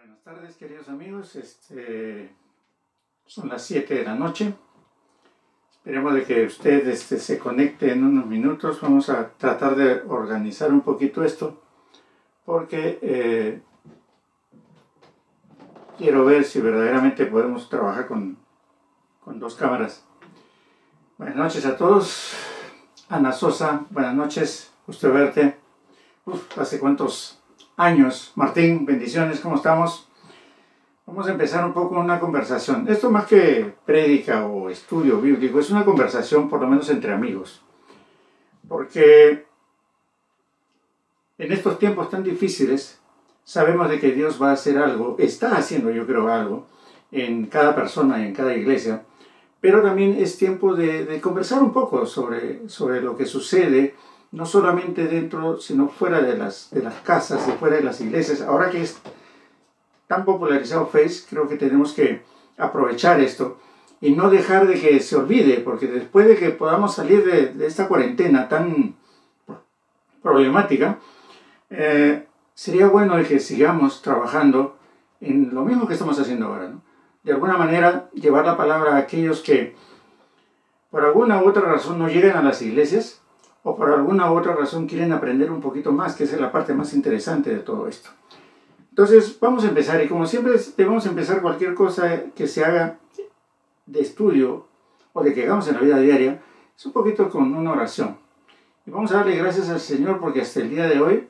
Buenas tardes, queridos amigos. Este, son las 7 de la noche. Esperemos de que usted este, se conecte en unos minutos. Vamos a tratar de organizar un poquito esto porque eh, quiero ver si verdaderamente podemos trabajar con, con dos cámaras. Buenas noches a todos. Ana Sosa, buenas noches. Gusto verte. Hace cuántos años. Martín, bendiciones, ¿cómo estamos? Vamos a empezar un poco una conversación. Esto más que prédica o estudio bíblico, es una conversación por lo menos entre amigos. Porque en estos tiempos tan difíciles, sabemos de que Dios va a hacer algo, está haciendo yo creo algo, en cada persona y en cada iglesia, pero también es tiempo de, conversar un poco sobre, sobre lo que sucede, no solamente dentro, sino fuera de las, de las casas y fuera de las iglesias. Ahora que es tan popularizado Face, creo que tenemos que aprovechar esto y no dejar de que se olvide, porque después de que podamos salir de, esta cuarentena tan problemática, eh, sería bueno de que sigamos trabajando en lo mismo que estamos haciendo ahora. De alguna manera, llevar la palabra a aquellos que por alguna u otra razón no llegan a las iglesias o por alguna otra razón quieren aprender un poquito más, que es la parte más interesante de todo esto. Entonces, vamos a empezar y como siempre debemos empezar cualquier cosa que se haga de estudio o de que hagamos en la vida diaria, es un poquito con una oración. Y vamos a darle gracias al Señor porque hasta el día de hoy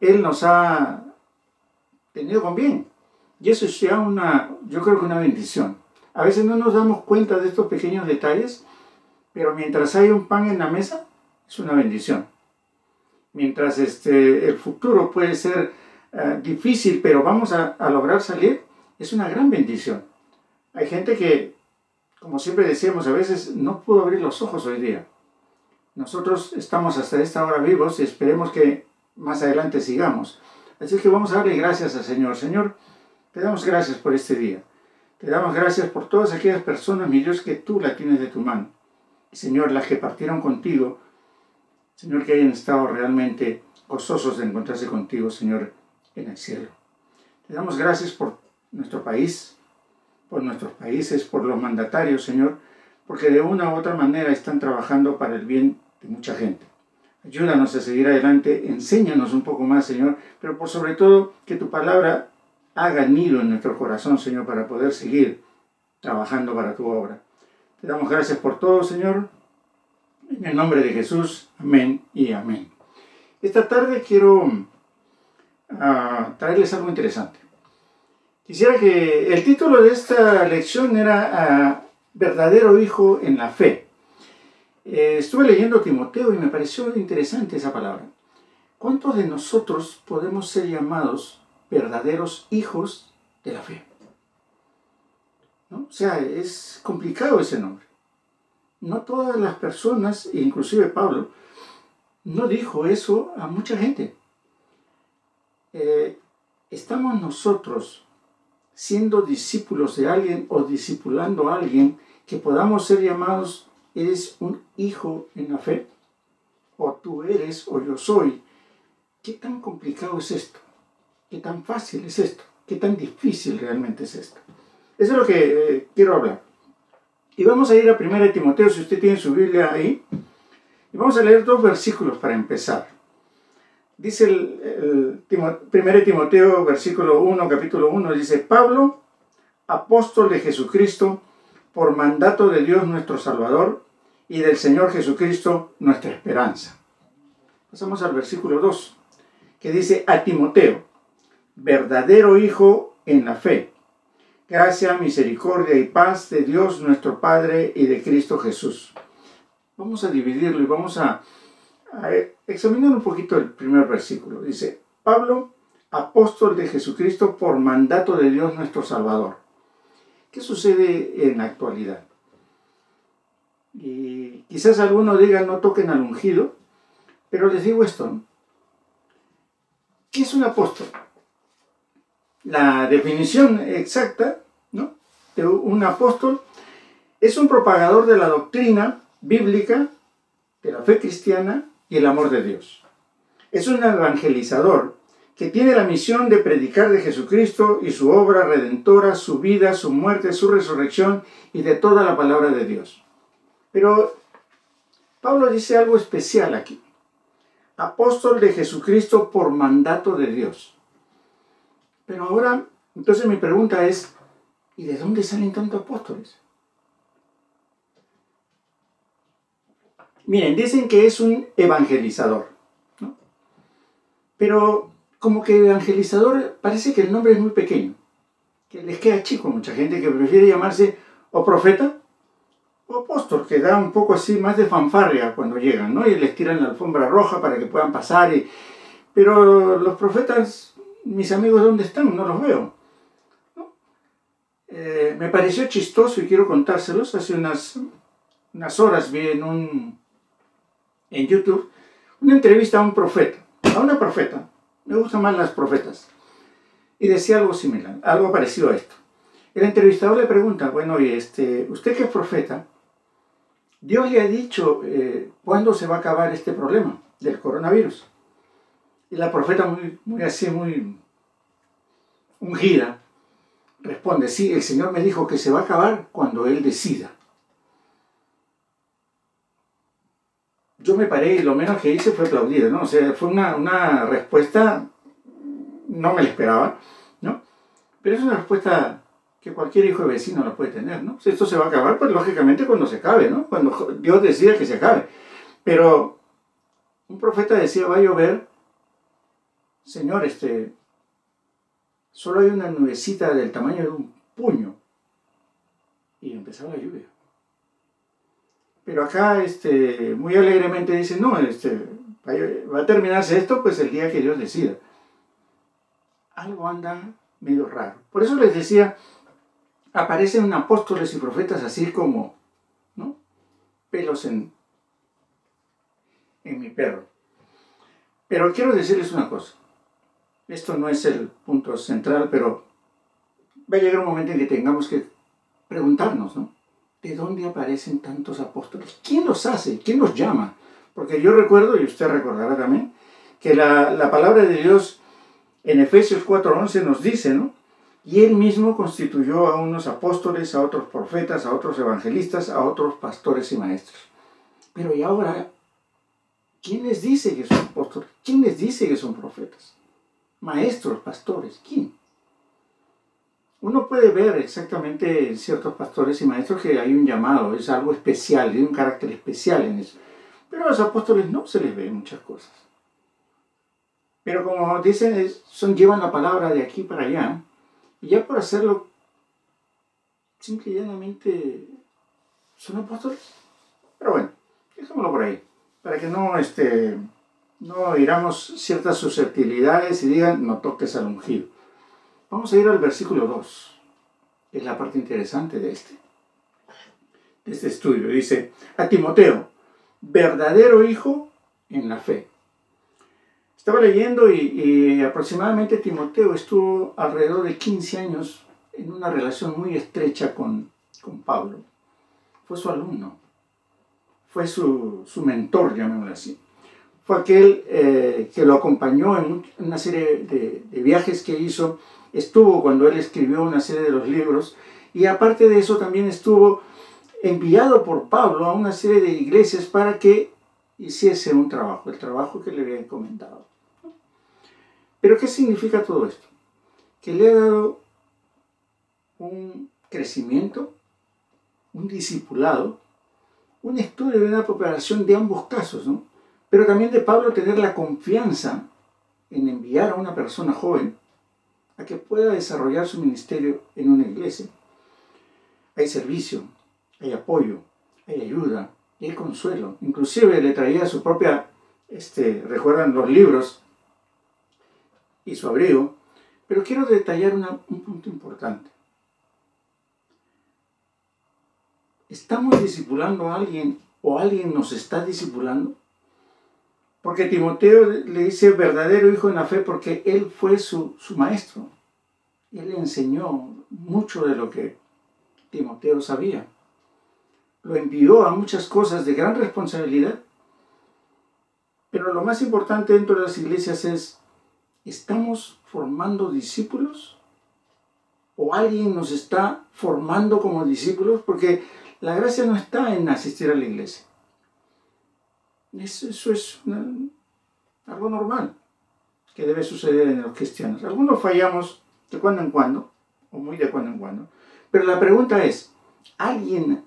Él nos ha tenido con bien. Y eso es ya una, yo creo que una bendición. A veces no nos damos cuenta de estos pequeños detalles, pero mientras hay un pan en la mesa, es una bendición. Mientras este, el futuro puede ser eh, difícil, pero vamos a, lograr salir, es una gran bendición. Hay gente que, como siempre decíamos, a veces no pudo abrir los ojos hoy día. Nosotros estamos hasta esta hora vivos y esperemos que más adelante sigamos. Así que vamos a darle gracias al Señor. Señor, te damos gracias por este día. Te damos gracias por todas aquellas personas, mi Dios, que tú la tienes de tu mano. Señor, las que partieron contigo, Señor, que hayan estado realmente gozosos de encontrarse contigo, Señor en el cielo. Te damos gracias por nuestro país, por nuestros países, por los mandatarios, Señor, porque de una u otra manera están trabajando para el bien de mucha gente. Ayúdanos a seguir adelante, enséñanos un poco más, Señor, pero por sobre todo que tu palabra haga nido en nuestro corazón, Señor, para poder seguir trabajando para tu obra. Te damos gracias por todo, Señor. En el nombre de Jesús, amén y amén. Esta tarde quiero a traerles algo interesante. Quisiera que el título de esta lección era ah, Verdadero Hijo en la Fe. Eh, estuve leyendo Timoteo y me pareció interesante esa palabra. ¿Cuántos de nosotros podemos ser llamados verdaderos hijos de la fe? ¿No? O sea, es complicado ese nombre. No todas las personas, inclusive Pablo, no dijo eso a mucha gente. Eh, estamos nosotros siendo discípulos de alguien o discipulando a alguien que podamos ser llamados, eres un hijo en la fe, o tú eres o yo soy. ¿Qué tan complicado es esto? ¿Qué tan fácil es esto? ¿Qué tan difícil realmente es esto? Eso es lo que eh, quiero hablar. Y vamos a ir a 1 Timoteo, si usted tiene su Biblia ahí. Y vamos a leer dos versículos para empezar. Dice el, 1 Timoteo, versículo 1, capítulo 1, dice, Pablo, apóstol de Jesucristo, por mandato de Dios nuestro Salvador y del Señor Jesucristo nuestra esperanza. Pasamos al versículo 2, que dice, a Timoteo, verdadero Hijo en la fe, gracia, misericordia y paz de Dios nuestro Padre y de Cristo Jesús. Vamos a dividirlo y vamos a examinar un poquito el primer versículo. Dice, Pablo, apóstol de Jesucristo por mandato de Dios nuestro Salvador. ¿Qué sucede en la actualidad? Y quizás algunos digan no toquen al ungido, pero les digo esto. ¿Qué es un apóstol? La definición exacta ¿no? de un apóstol es un propagador de la doctrina bíblica, de la fe cristiana, y el amor de Dios. Es un evangelizador que tiene la misión de predicar de Jesucristo y su obra redentora, su vida, su muerte, su resurrección y de toda la palabra de Dios. Pero Pablo dice algo especial aquí. Apóstol de Jesucristo por mandato de Dios. Pero ahora, entonces mi pregunta es, ¿y de dónde salen tantos apóstoles? Miren, dicen que es un evangelizador. Pero como que evangelizador parece que el nombre es muy pequeño, que les queda chico mucha gente que prefiere llamarse o profeta o apóstol, que da un poco así más de fanfarria cuando llegan, ¿no? Y les tiran la alfombra roja para que puedan pasar. Pero los profetas, mis amigos, ¿dónde están? No los veo. Eh, me pareció chistoso y quiero contárselos. Hace unas, unas horas vi en, un, en YouTube una entrevista a un profeta, a una profeta, me gustan más las profetas. Y decía algo similar, algo parecido a esto. El entrevistador le pregunta, bueno, y este, usted que es profeta, Dios le ha dicho eh, cuándo se va a acabar este problema del coronavirus. Y la profeta muy, así, muy ungida, responde, sí, el Señor me dijo que se va a acabar cuando Él decida. yo me paré y lo menos que hice fue aplaudir, ¿no? O sea, fue una, una respuesta, no me la esperaba, ¿no? Pero es una respuesta que cualquier hijo de vecino la puede tener, ¿no? Esto se va a acabar, pues lógicamente cuando se acabe, ¿no? Cuando Dios decida que se acabe. Pero un profeta decía, va a llover, Señor, este, solo hay una nubecita del tamaño de un puño. Y empezaba la lluvia. Pero acá este, muy alegremente dice, no, este, va a terminarse esto pues el día que Dios decida. Algo anda medio raro. Por eso les decía, aparecen apóstoles y profetas así como, ¿no? Pelos en, en mi perro. Pero quiero decirles una cosa. Esto no es el punto central, pero va a llegar un momento en que tengamos que preguntarnos, ¿no? ¿de dónde aparecen tantos apóstoles? ¿Quién los hace? ¿Quién los llama? Porque yo recuerdo, y usted recordará también, que la, palabra de Dios en Efesios 4:11 nos dice, ¿no? Y él mismo constituyó a unos apóstoles, a otros profetas, a otros evangelistas, a otros pastores y maestros. Pero ¿y ahora quién les dice que son apóstoles? ¿Quién les dice que son profetas? Maestros, pastores, ¿quién? uno puede ver exactamente en ciertos pastores y maestros que hay un llamado, es algo especial, hay un carácter especial en eso. Pero a los apóstoles no se les ve muchas cosas. Pero como dicen, son, llevan la palabra de aquí para allá, y ya por hacerlo, simple y llanamente, son apóstoles. Pero bueno, dejémoslo por ahí, para que no, este, no iramos ciertas susceptibilidades y digan, no toques al ungido. Vamos a ir al versículo 2. Es la parte interesante de este, de este estudio. Dice, a Timoteo, verdadero hijo en la fe. Estaba leyendo y, aproximadamente Timoteo estuvo alrededor de 15 años en una relación muy estrecha con, con Pablo. Fue su alumno, fue su, su mentor, llamémoslo así. Fue aquel eh, que lo acompañó en una serie de, de viajes que hizo estuvo cuando él escribió una serie de los libros y aparte de eso también estuvo enviado por Pablo a una serie de iglesias para que hiciese un trabajo, el trabajo que le había encomendado. Pero ¿qué significa todo esto? Que le ha dado un crecimiento, un discipulado, un estudio de una preparación de ambos casos, ¿no? Pero también de Pablo tener la confianza en enviar a una persona joven a que pueda desarrollar su ministerio en una iglesia. Hay servicio, hay apoyo, hay ayuda, hay consuelo. Inclusive le traía su propia, este, recuerdan los libros y su abrigo. Pero quiero detallar un punto importante. ¿Estamos discipulando a alguien o alguien nos está discipulando? Porque Timoteo le dice verdadero hijo en la fe porque él fue su, maestro. Él le enseñó mucho de lo que Timoteo sabía. Lo envió a muchas cosas de gran responsabilidad. Pero lo más importante dentro de las iglesias es ¿Estamos formando discípulos? ¿O alguien nos está formando como discípulos? Porque la gracia no está en asistir a la iglesia. Eso, es algo normal que debe suceder en los cristianos. Algunos fallamos de cuando en cuando, o muy de cuando en cuando. Pero la pregunta es, ¿alguien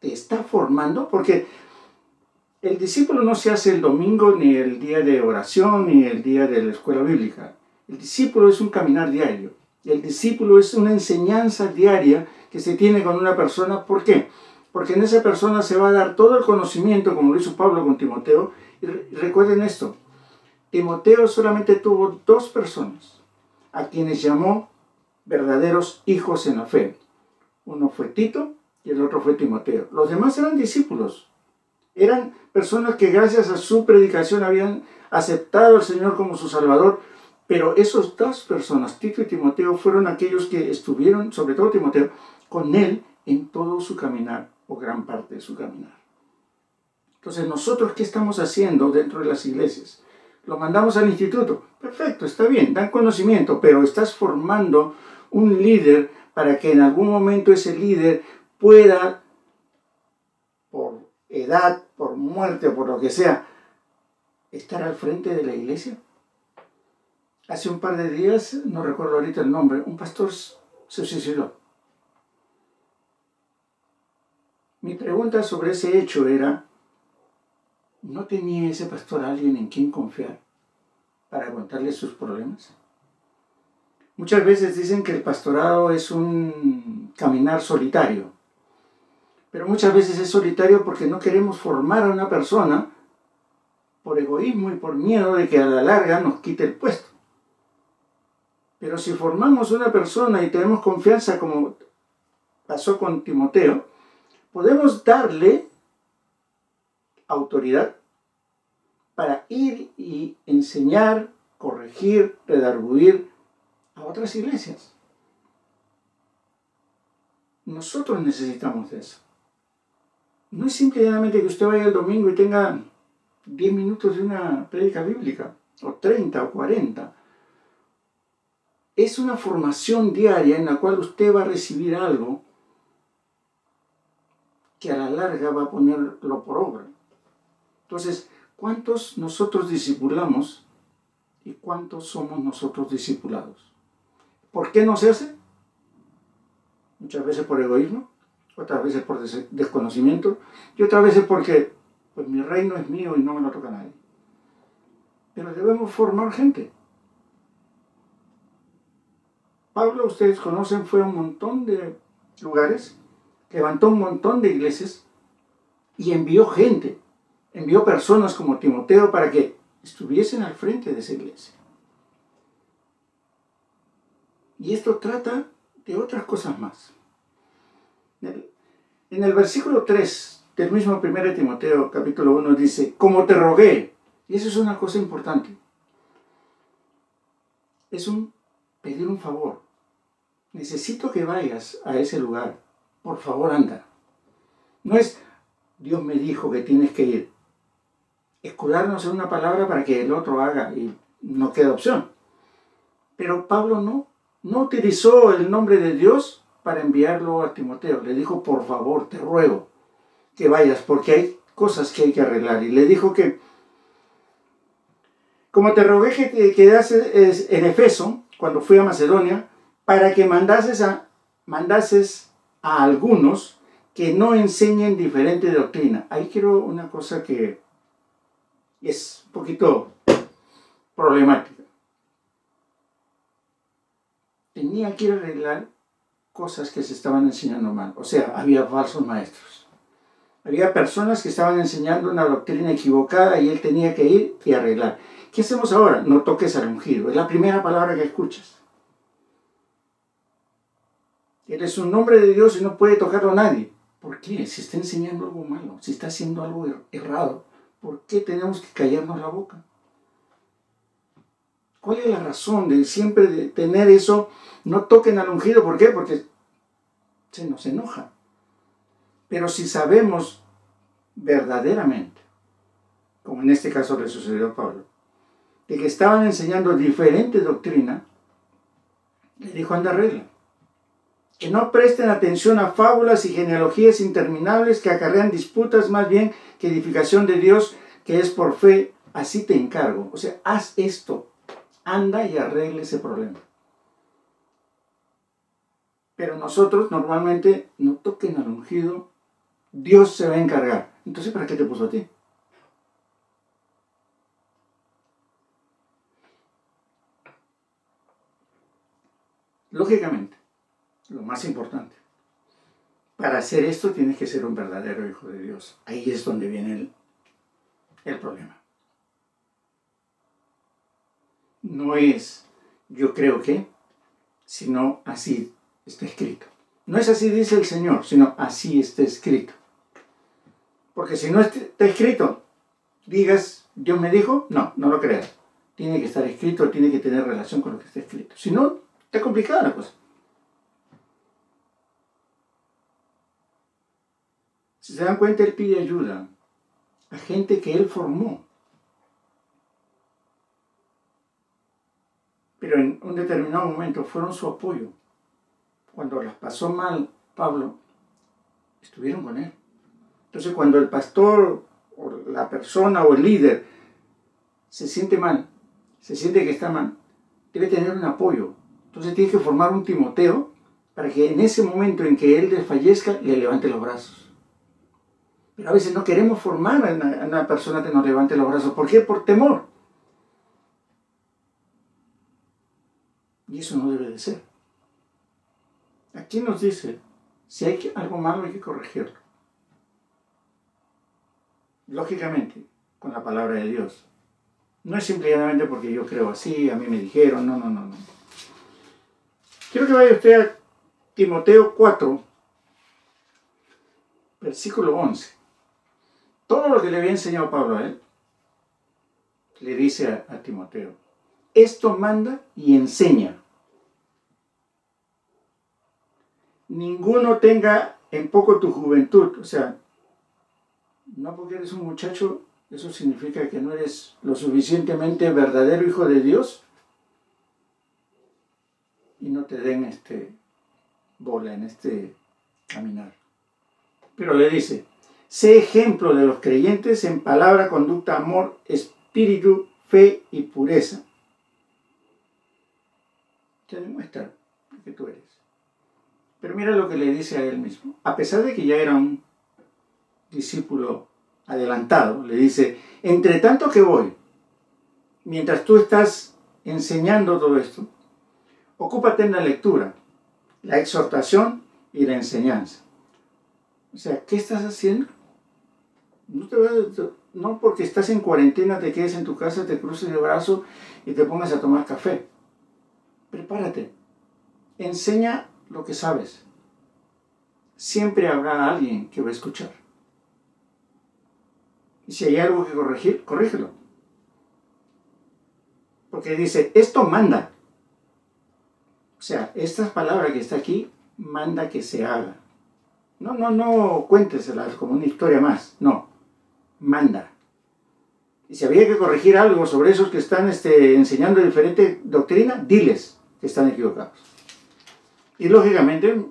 te está formando? Porque el discípulo no se hace el domingo, ni el día de oración, ni el día de la escuela bíblica. El discípulo es un caminar diario. El discípulo es una enseñanza diaria que se tiene con una persona. ¿Por qué? Porque en esa persona se va a dar todo el conocimiento, como lo hizo Pablo con Timoteo. Y recuerden esto, Timoteo solamente tuvo dos personas a quienes llamó verdaderos hijos en la fe. Uno fue Tito y el otro fue Timoteo. Los demás eran discípulos. Eran personas que gracias a su predicación habían aceptado al Señor como su Salvador. Pero esos dos personas, Tito y Timoteo, fueron aquellos que estuvieron, sobre todo Timoteo, con él en todo su caminar o gran parte de su caminar. Entonces, nosotros, ¿qué estamos haciendo dentro de las iglesias? Lo mandamos al instituto. Perfecto, está bien, dan conocimiento, pero estás formando un líder para que en algún momento ese líder pueda, por edad, por muerte o por lo que sea, estar al frente de la iglesia. Hace un par de días, no recuerdo ahorita el nombre, un pastor se suicidó. Mi pregunta sobre ese hecho era, ¿no tenía ese pastor alguien en quien confiar para contarle sus problemas? Muchas veces dicen que el pastorado es un caminar solitario, pero muchas veces es solitario porque no queremos formar a una persona por egoísmo y por miedo de que a la larga nos quite el puesto. Pero si formamos una persona y tenemos confianza como pasó con Timoteo, podemos darle autoridad para ir y enseñar, corregir, redarguir a otras iglesias. Nosotros necesitamos eso. No es simplemente que usted vaya el domingo y tenga 10 minutos de una prédica bíblica, o 30 o 40. Es una formación diaria en la cual usted va a recibir algo que a la larga va a ponerlo por obra. Entonces, ¿cuántos nosotros discipulamos y cuántos somos nosotros discipulados? ¿Por qué no se hace? Muchas veces por egoísmo, otras veces por desconocimiento y otras veces porque pues mi reino es mío y no me lo toca a nadie. Pero debemos formar gente. Pablo, ustedes conocen, fue a un montón de lugares, levantó un montón de iglesias y envió gente envió personas como Timoteo para que estuviesen al frente de esa iglesia. Y esto trata de otras cosas más. En el versículo 3 del mismo 1 Timoteo capítulo 1 dice, como te rogué, y eso es una cosa importante, es un pedir un favor. Necesito que vayas a ese lugar, por favor anda. No es, Dios me dijo que tienes que ir escudarnos en una palabra para que el otro haga y no queda opción. Pero Pablo no, no utilizó el nombre de Dios para enviarlo a Timoteo. Le dijo, por favor, te ruego que vayas porque hay cosas que hay que arreglar. Y le dijo que, como te rogué que te quedases en Efeso, cuando fui a Macedonia, para que mandases a, mandases a algunos que no enseñen diferente doctrina. Ahí quiero una cosa que es un poquito problemática. Tenía que arreglar cosas que se estaban enseñando mal. O sea, había falsos maestros. Había personas que estaban enseñando una doctrina equivocada y él tenía que ir y arreglar. ¿Qué hacemos ahora? No toques al ungido. Es la primera palabra que escuchas. Él es un nombre de Dios y no puede tocarlo a nadie. ¿Por qué? Si está enseñando algo malo, si está haciendo algo er-, errado, ¿Por qué tenemos que callarnos la boca? ¿Cuál es la razón de siempre tener eso? No toquen al ungido, ¿por qué? Porque se nos enoja. Pero si sabemos verdaderamente, como en este caso le sucedió a Pablo, de que estaban enseñando diferente doctrina, le dijo, anda regla. Que no presten atención a fábulas y genealogías interminables que acarrean disputas más bien que edificación de Dios, que es por fe, así te encargo. O sea, haz esto, anda y arregle ese problema. Pero nosotros normalmente no toquen al ungido, Dios se va a encargar. Entonces, ¿para qué te puso a ti? Lógicamente, lo más importante, para hacer esto tienes que ser un verdadero hijo de Dios. Ahí es donde viene el, el problema. No es yo creo que, sino así está escrito. No es así dice el Señor, sino así está escrito. Porque si no está escrito, digas, Dios me dijo, no, no lo creas. Tiene que estar escrito, tiene que tener relación con lo que está escrito. Si no, está complicada la cosa. Si se dan cuenta, Él pide ayuda a gente que Él formó. Pero en un determinado momento fueron su apoyo. Cuando las pasó mal Pablo, estuvieron con Él. Entonces cuando el pastor o la persona o el líder se siente mal, se siente que está mal, debe tener un apoyo. Entonces tiene que formar un Timoteo para que en ese momento en que él desfallezca le levante los brazos. Pero a veces no queremos formar a una, persona que nos levante los brazos. ¿Por qué? Por temor. Y eso no debe de ser. Aquí nos dice, si hay algo malo hay que corregirlo lógicamente, con la palabra de Dios. No es simplemente porque yo creo así, a mí me dijeron, no, no, no, no. Quiero que vaya usted a Timoteo 4, versículo 11. Todo lo que le había enseñado Pablo a él, le dice a, a Timoteo, esto manda y enseña. Ninguno tenga en poco tu juventud, o sea, no porque eres un muchacho, eso significa que no eres lo suficientemente verdadero hijo de Dios y no te den este bola en este caminar. Pero le dice, sé ejemplo de los creyentes en palabra, conducta, amor, espíritu, fe y pureza. Te demuestra que tú eres. Pero mira lo que le dice a él mismo. A pesar de que ya era un discípulo adelantado, le dice, entre tanto que voy, mientras tú estás enseñando todo esto, ocúpate en la lectura, la exhortación y la enseñanza. O sea, ¿qué estás haciendo? No, te no porque estás en cuarentena te quedes en tu casa, te cruces el brazo y te pongas a tomar café. Prepárate. Enseña lo que sabes. Siempre habrá alguien que va a escuchar. Y si hay algo que corregir, corrígelo. Porque dice, esto manda. O sea, esta palabra que está aquí manda que se haga. No, no, no cuénteselas como una historia más. No, manda. Y si había que corregir algo sobre esos que están este, enseñando diferente doctrina, diles que están equivocados. Y lógicamente,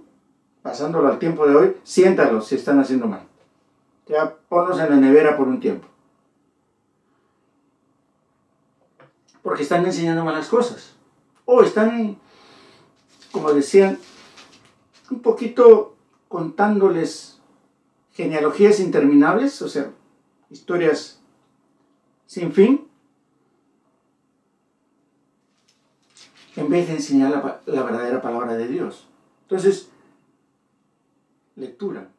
pasándolo al tiempo de hoy, siéntalos si están haciendo mal. Ya ponlos en la nevera por un tiempo. Porque están enseñando malas cosas. O están, como decían, un poquito contándoles genealogías interminables, o sea, historias sin fin, en vez de enseñar la, la verdadera palabra de Dios. Entonces, lectura.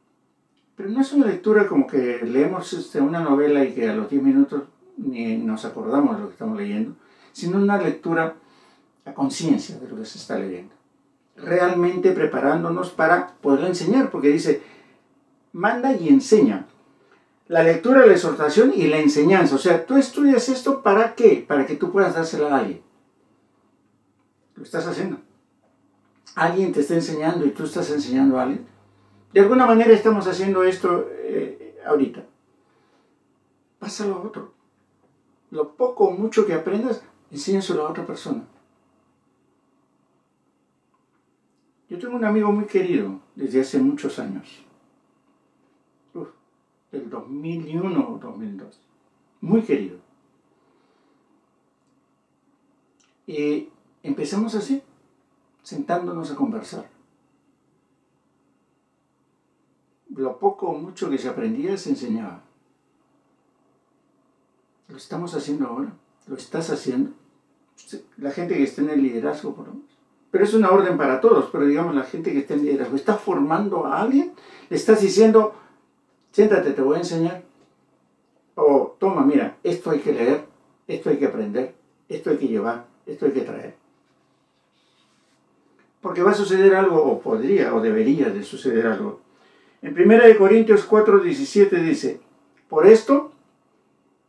Pero no es una lectura como que leemos este, una novela y que a los 10 minutos ni nos acordamos de lo que estamos leyendo, sino una lectura a conciencia de lo que se está leyendo. Realmente preparándonos para poderlo enseñar, porque dice, manda y enseña. La lectura, la exhortación y la enseñanza. O sea, tú estudias esto para qué? Para que tú puedas dársela a alguien. Lo estás haciendo. Alguien te está enseñando y tú estás enseñando a alguien. De alguna manera estamos haciendo esto eh, ahorita. Pásalo a otro. Lo poco o mucho que aprendas, enséñaselo a otra persona. Yo tengo un amigo muy querido desde hace muchos años. Del 2001 o 2002. Muy querido. Y empezamos así, sentándonos a conversar. Lo poco o mucho que se aprendía se enseñaba. Lo estamos haciendo ahora. Lo estás haciendo. La gente que está en el liderazgo, por lo menos. Pero es una orden para todos, pero digamos la gente que está en liderazgo. ¿Estás formando a alguien? ¿Le estás diciendo, siéntate, te voy a enseñar? O toma, mira, esto hay que leer, esto hay que aprender, esto hay que llevar, esto hay que traer. Porque va a suceder algo, o podría, o debería de suceder algo. En 1 Corintios 4, 17 dice, por esto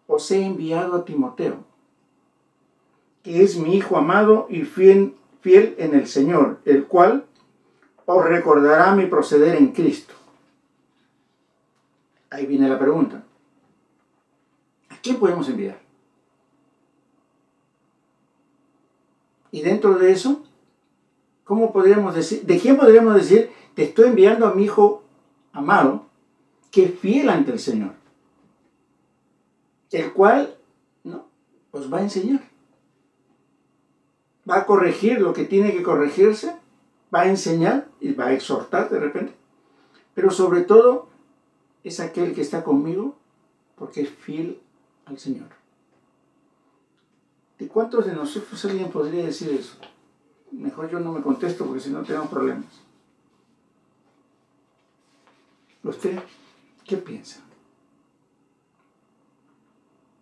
os he enviado a Timoteo, que es mi hijo amado y fiel, fiel en el Señor, el cual os recordará mi proceder en Cristo. Ahí viene la pregunta. ¿A quién podemos enviar? Y dentro de eso, ¿cómo podríamos decir, de quién podríamos decir, te estoy enviando a mi hijo amado, que es fiel ante el Señor? El cual, ¿no? Os va a enseñar. Va a corregir lo que tiene que corregirse, va a enseñar y va a exhortar de repente. Pero sobre todo es aquel que está conmigo porque es fiel al Señor. ¿Y cuántos de nosotros alguien podría decir eso? Mejor yo no me contesto porque si no tengo problemas. ¿Usted qué piensa?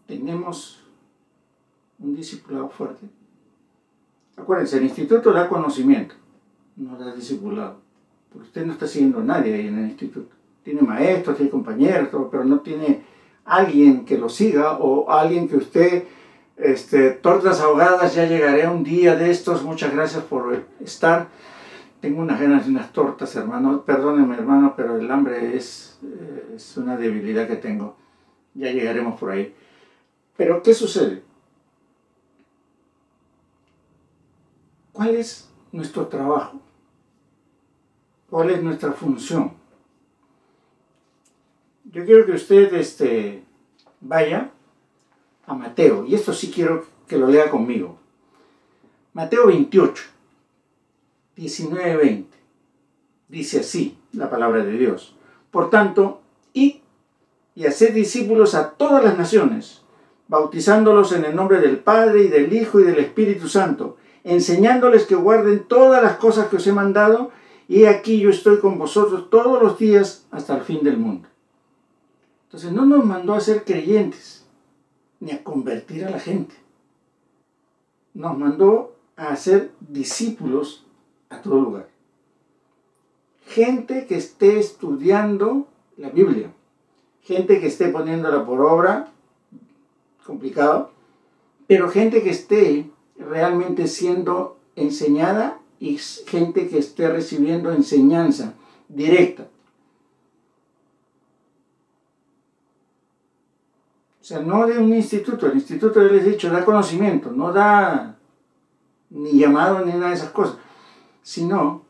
Tenemos un discipulado fuerte. Acuérdense, el instituto da conocimiento, no da discipulado. Porque usted no está siguiendo a nadie ahí en el instituto. Tiene maestros, tiene compañeros, pero no tiene alguien que lo siga o alguien que usted este, tortas ahogadas, ya llegaré un día de estos. Muchas gracias por estar. Tengo unas ganas de unas tortas, hermano. Perdóneme, hermano, pero el hambre es, eh, es una debilidad que tengo. Ya llegaremos por ahí. Pero, ¿qué sucede? ¿Cuál es nuestro trabajo? ¿Cuál es nuestra función? Yo quiero que usted este, vaya a Mateo, y esto sí quiero que lo lea conmigo. Mateo 28, 19, 20. Dice así la palabra de Dios. Por tanto, id y haced discípulos a todas las naciones, bautizándolos en el nombre del Padre y del Hijo y del Espíritu Santo, enseñándoles que guarden todas las cosas que os he mandado, y aquí yo estoy con vosotros todos los días hasta el fin del mundo. Entonces no nos mandó a ser creyentes, ni a convertir a la gente. Nos mandó a hacer discípulos a todo lugar. Gente que esté estudiando la Biblia, gente que esté poniéndola por obra, complicado, pero gente que esté realmente siendo enseñada y gente que esté recibiendo enseñanza directa. O sea, no de un instituto, el instituto, ya les he dicho, da conocimiento, no da ni llamado ni nada de esas cosas, sino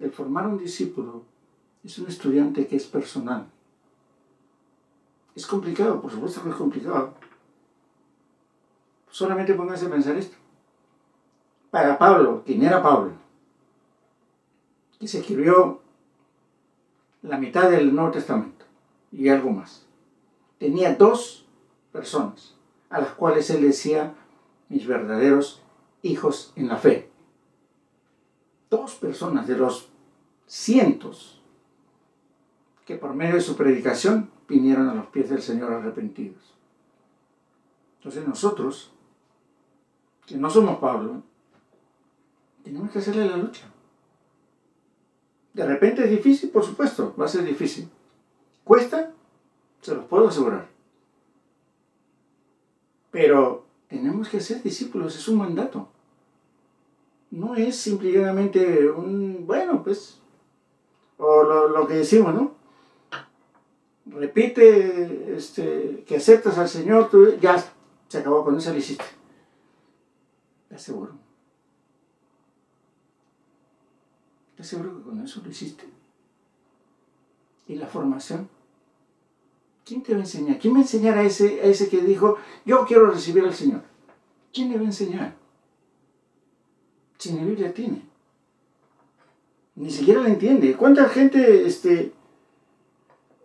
el formar un discípulo es un estudiante que es personal. Es complicado, por supuesto que es complicado. Solamente pónganse a pensar esto. Para Pablo, quien era Pablo, que se escribió la mitad del Nuevo Testamento y algo más tenía dos personas a las cuales él decía mis verdaderos hijos en la fe. Dos personas de los cientos que por medio de su predicación vinieron a los pies del Señor arrepentidos. Entonces nosotros, que no somos Pablo, tenemos que hacerle la lucha. De repente es difícil, por supuesto, va a ser difícil. ¿Cuesta? Se los puedo asegurar. Pero tenemos que ser discípulos, es un mandato. No es simplemente un, bueno, pues, o lo, que decimos, ¿no? Repite este, que aceptas al Señor, tú ya se acabó con eso, lo hiciste. ¿Estás seguro? ¿Estás seguro que con eso lo hiciste? ¿Y la formación? ¿Quién te va a enseñar? ¿Quién va a a ese, ese que dijo, yo quiero recibir al Señor? ¿Quién le va a enseñar? Si ni Biblia tiene. Ni siquiera la entiende. ¿Cuánta gente, este,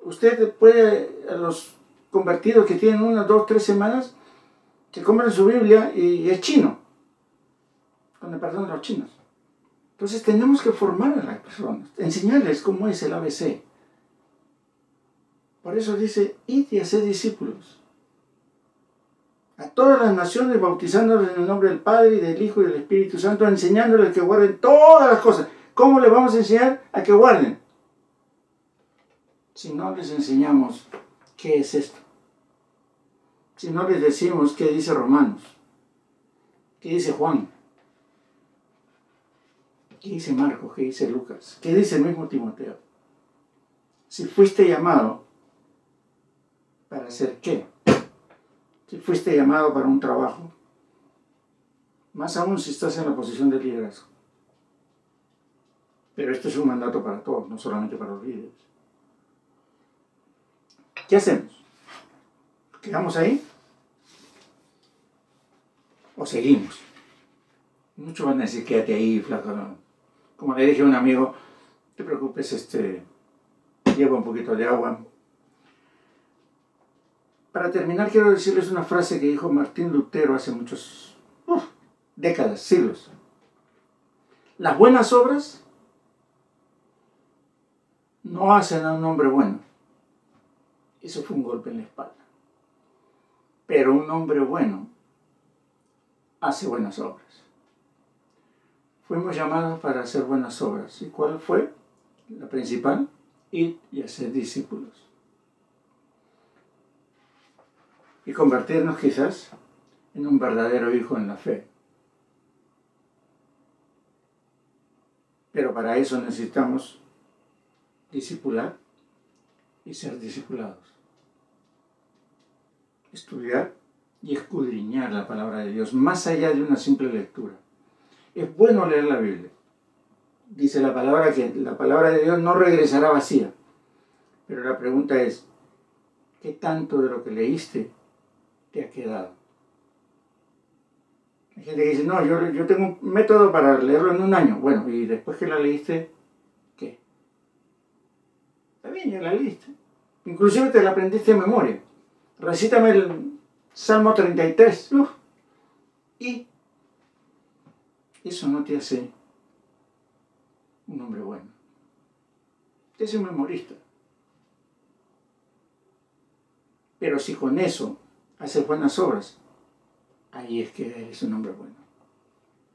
usted puede, a los convertidos que tienen una, dos, tres semanas, que compran su Biblia y es chino? Con el perdón de los chinos. Entonces tenemos que formar a las personas, enseñarles cómo es el ABC. Por eso dice, id y haced discípulos. A todas las naciones, bautizándoles en el nombre del Padre y del Hijo y del Espíritu Santo, enseñándoles que guarden todas las cosas. ¿Cómo les vamos a enseñar a que guarden? Si no les enseñamos qué es esto. Si no les decimos qué dice Romanos, qué dice Juan, qué dice Marcos, qué dice Lucas, qué dice el mismo Timoteo. Si fuiste llamado ¿Para hacer qué? Si fuiste llamado para un trabajo, más aún si estás en la posición de liderazgo. Pero este es un mandato para todos, no solamente para los líderes. ¿Qué hacemos? ¿Quedamos ahí? ¿O seguimos? Muchos van a decir, quédate ahí, flaco. Como le dije a un amigo, no te preocupes, este, lleva un poquito de agua, para terminar, quiero decirles una frase que dijo Martín Lutero hace muchos décadas, siglos. Las buenas obras no hacen a un hombre bueno. Eso fue un golpe en la espalda. Pero un hombre bueno hace buenas obras. Fuimos llamados para hacer buenas obras. ¿Y cuál fue? La principal, ir y hacer discípulos y convertirnos quizás en un verdadero hijo en la fe. Pero para eso necesitamos discipular y ser discipulados. Estudiar y escudriñar la palabra de Dios, más allá de una simple lectura. Es bueno leer la Biblia. Dice la palabra que la palabra de Dios no regresará vacía. Pero la pregunta es, ¿qué tanto de lo que leíste te ha quedado. Hay gente que dice, no, yo, yo tengo un método para leerlo en un año. Bueno, y después que la leíste, ¿qué? Está bien, ya la leíste. Inclusive te la aprendiste de memoria. Recítame el Salmo 33. Y eso no te hace un hombre bueno. Te hace un memorista. Pero si con eso hace buenas obras, ahí es que eres un hombre bueno.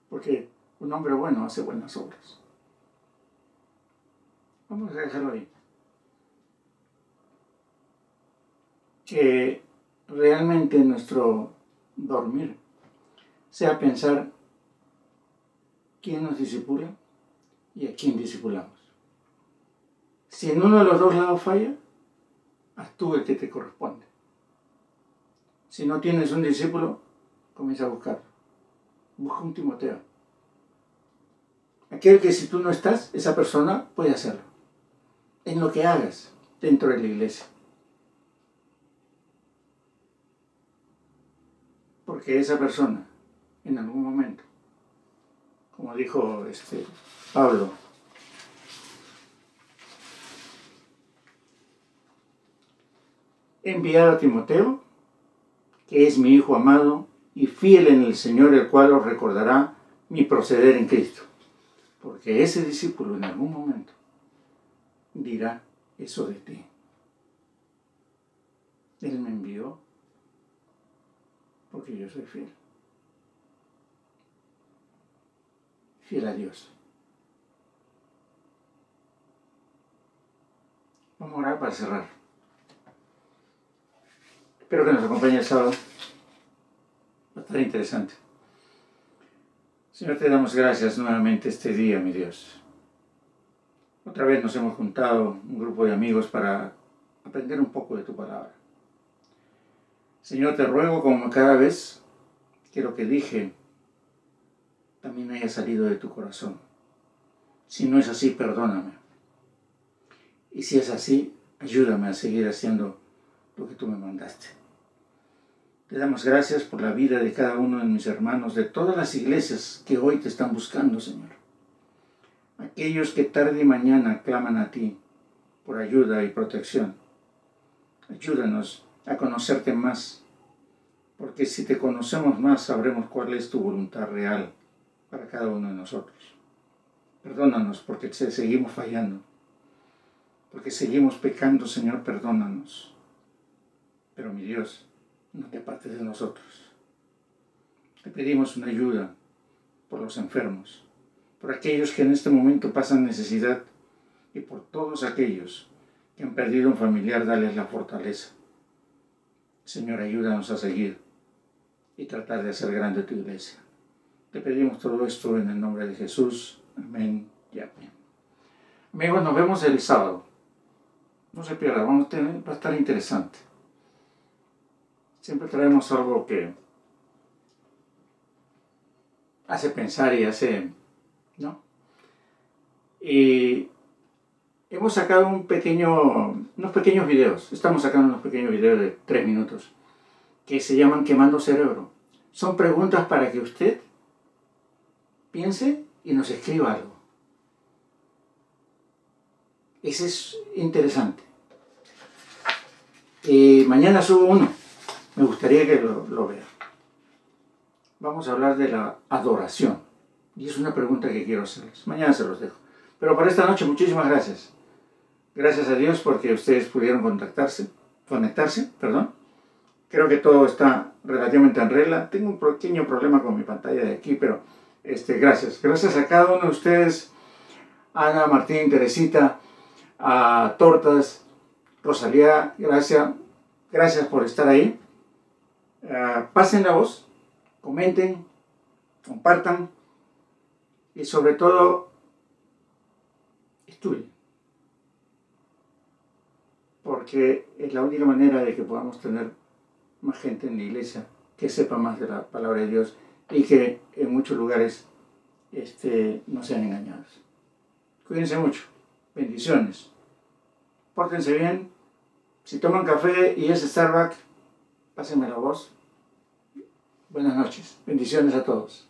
Porque un hombre bueno hace buenas obras. Vamos a dejarlo ahí. Que realmente nuestro dormir sea pensar quién nos disipula y a quién disipulamos. Si en uno de los dos lados falla, tú el que te corresponde. Si no tienes un discípulo, comienza a buscar. Busca un Timoteo. Aquel que si tú no estás, esa persona puede hacerlo. En lo que hagas dentro de la iglesia. Porque esa persona, en algún momento, como dijo este Pablo, enviado a Timoteo que es mi Hijo amado y fiel en el Señor, el cual os recordará mi proceder en Cristo. Porque ese discípulo en algún momento dirá eso de ti. Él me envió porque yo soy fiel. Fiel a Dios. Vamos a orar para cerrar. Espero que nos acompañe el sábado. Va a estar interesante. Señor, te damos gracias nuevamente este día, mi Dios. Otra vez nos hemos juntado un grupo de amigos para aprender un poco de tu palabra. Señor, te ruego como cada vez que lo que dije también haya salido de tu corazón. Si no es así, perdóname. Y si es así, ayúdame a seguir haciendo lo que tú me mandaste. Te damos gracias por la vida de cada uno de mis hermanos, de todas las iglesias que hoy te están buscando, Señor. Aquellos que tarde y mañana claman a ti por ayuda y protección. Ayúdanos a conocerte más, porque si te conocemos más sabremos cuál es tu voluntad real para cada uno de nosotros. Perdónanos porque seguimos fallando, porque seguimos pecando, Señor, perdónanos. Pero mi Dios, no te apartes de nosotros. Te pedimos una ayuda por los enfermos, por aquellos que en este momento pasan necesidad y por todos aquellos que han perdido un familiar, dales la fortaleza. Señor, ayúdanos a seguir y tratar de hacer grande tu iglesia. Te pedimos todo esto en el nombre de Jesús. Amén y amén. Amigos, nos vemos el sábado. No se pierda, vamos a tener, va a estar interesante. Siempre traemos algo que hace pensar y hace, ¿no? Y hemos sacado un pequeño, unos pequeños videos, estamos sacando unos pequeños videos de tres minutos, que se llaman Quemando Cerebro. Son preguntas para que usted piense y nos escriba algo. Ese es interesante. Y mañana subo uno me gustaría que lo, lo vean. Vamos a hablar de la adoración. Y es una pregunta que quiero hacerles. Mañana se los dejo. Pero para esta noche, muchísimas gracias. Gracias a Dios porque ustedes pudieron contactarse, conectarse, perdón. Creo que todo está relativamente en regla. Tengo un pequeño problema con mi pantalla de aquí, pero este, gracias. Gracias a cada uno de ustedes, Ana, Martín, Teresita, a Tortas, Rosalía, gracias. Gracias por estar ahí. Ah, pasen la voz, comenten, compartan y sobre todo estudien. Porque es la única manera de que podamos tener más gente en la iglesia que sepa más de la palabra de Dios y que en muchos lugares este, no sean engañados. Cuídense mucho. Bendiciones. Pórtense bien. Si toman café y es Starbucks, pásenme la voz. Buenas noches. Bendiciones a todos.